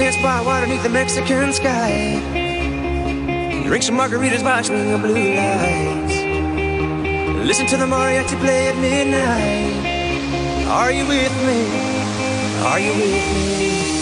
dance by water beneath the Mexican sky. Drink some margaritas by the blue lights. Listen to the mariachi play at midnight. Are you with me? Are you with me?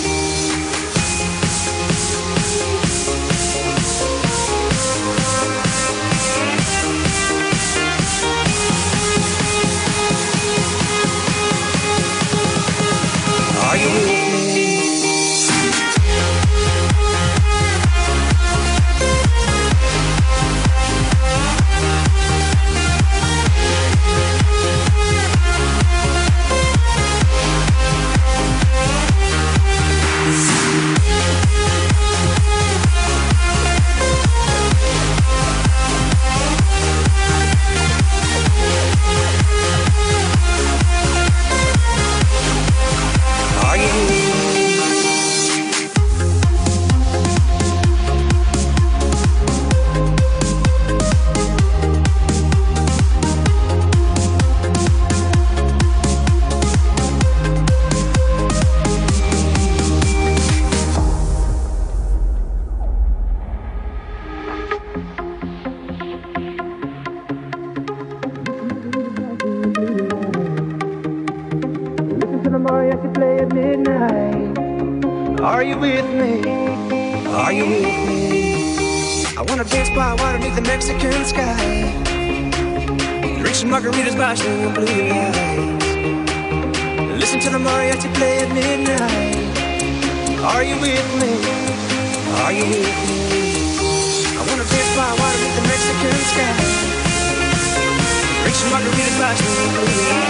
margarita glass.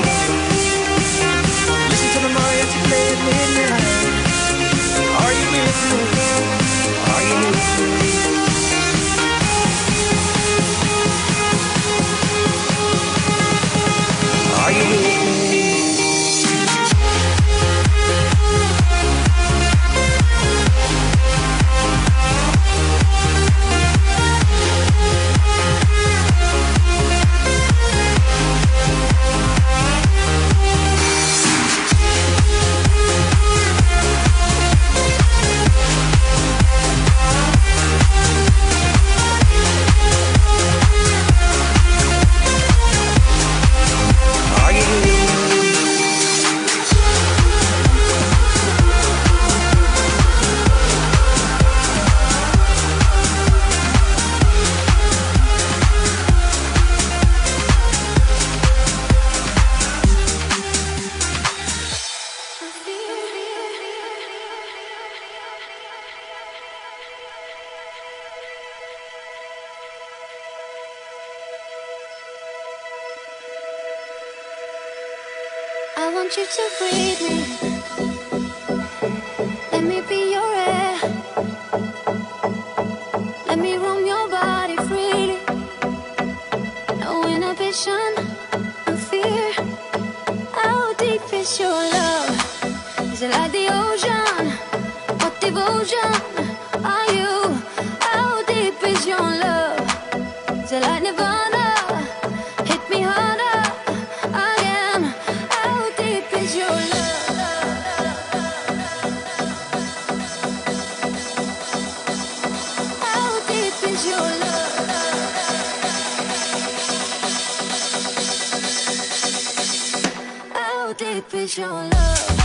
vision of fear? How deep is your love? Is it like the It's your love.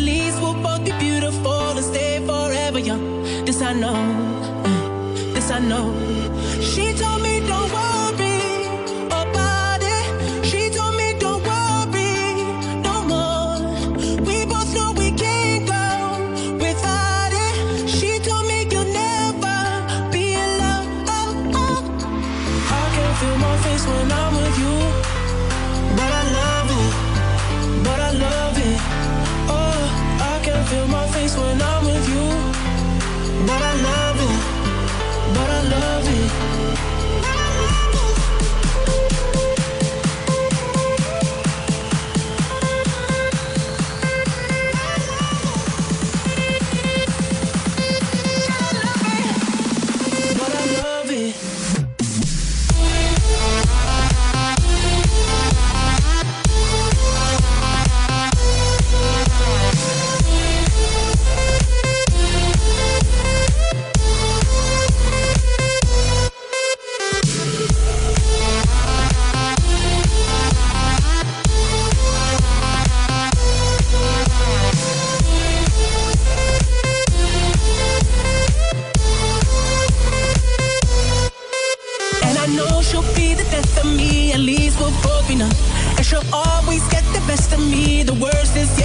Least